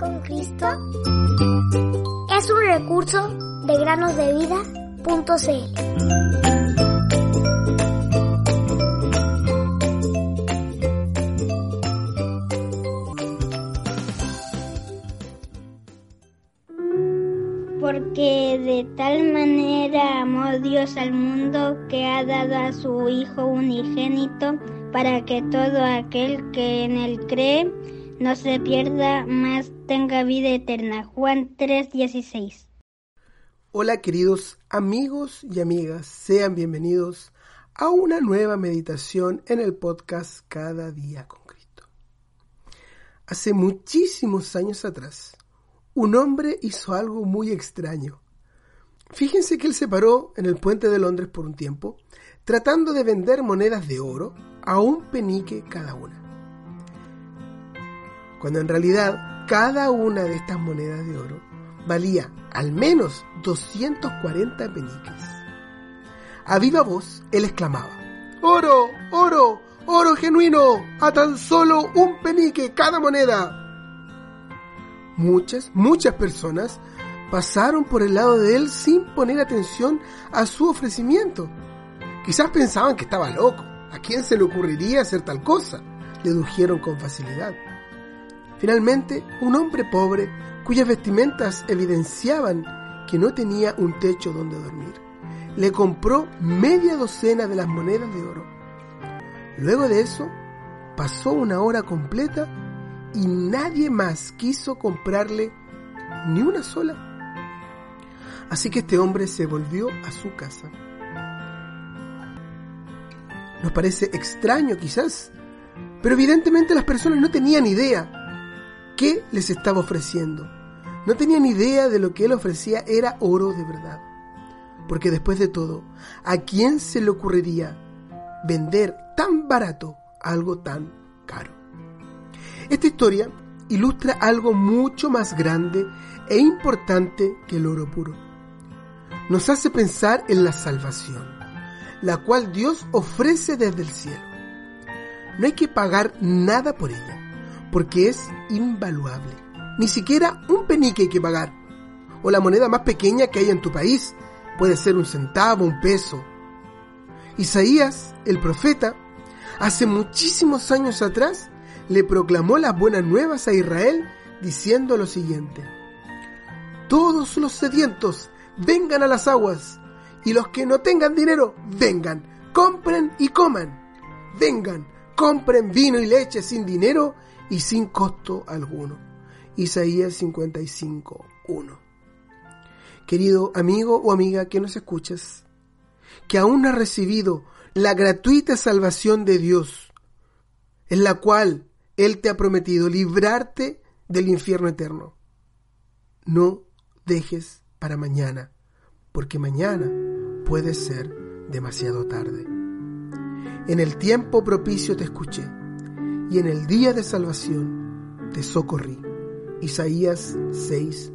con Cristo es un recurso de granosdevida.cl. Porque de tal manera amó Dios al mundo que ha dado a su Hijo unigénito para que todo aquel que en él cree no se pierda, más tenga vida eterna. Juan 3:16. Hola queridos amigos y amigas, sean bienvenidos a una nueva meditación en el podcast Cada día con Cristo. Hace muchísimos años atrás, un hombre hizo algo muy extraño. Fíjense que él se paró en el puente de Londres por un tiempo, tratando de vender monedas de oro a un penique cada una. Cuando en realidad cada una de estas monedas de oro valía al menos 240 peniques. A viva voz, él exclamaba, ¡Oro! ¡Oro! ¡Oro genuino! ¡A tan solo un penique cada moneda! Muchas, muchas personas pasaron por el lado de él sin poner atención a su ofrecimiento. Quizás pensaban que estaba loco. ¿A quién se le ocurriría hacer tal cosa? Dedujeron con facilidad. Finalmente, un hombre pobre, cuyas vestimentas evidenciaban que no tenía un techo donde dormir, le compró media docena de las monedas de oro. Luego de eso, pasó una hora completa y nadie más quiso comprarle ni una sola. Así que este hombre se volvió a su casa. Nos parece extraño quizás, pero evidentemente las personas no tenían idea qué les estaba ofreciendo. No tenían idea de lo que él ofrecía era oro de verdad. Porque después de todo, ¿a quién se le ocurriría vender tan barato algo tan caro? Esta historia ilustra algo mucho más grande e importante que el oro puro. Nos hace pensar en la salvación, la cual Dios ofrece desde el cielo. No hay que pagar nada por ella, porque es invaluable. Ni siquiera un penique hay que pagar. O la moneda más pequeña que hay en tu país puede ser un centavo, un peso. Isaías, el profeta, hace muchísimos años atrás, le proclamó las buenas nuevas a Israel diciendo lo siguiente. Todos los sedientos vengan a las aguas y los que no tengan dinero vengan, compren y coman. Vengan, compren vino y leche sin dinero y sin costo alguno. Isaías 55, 1. Querido amigo o amiga que nos escuchas, que aún has recibido la gratuita salvación de Dios, en la cual Él te ha prometido librarte del infierno eterno. No dejes para mañana, porque mañana puede ser demasiado tarde. En el tiempo propicio te escuché, y en el día de salvación te socorrí. Isaías 6,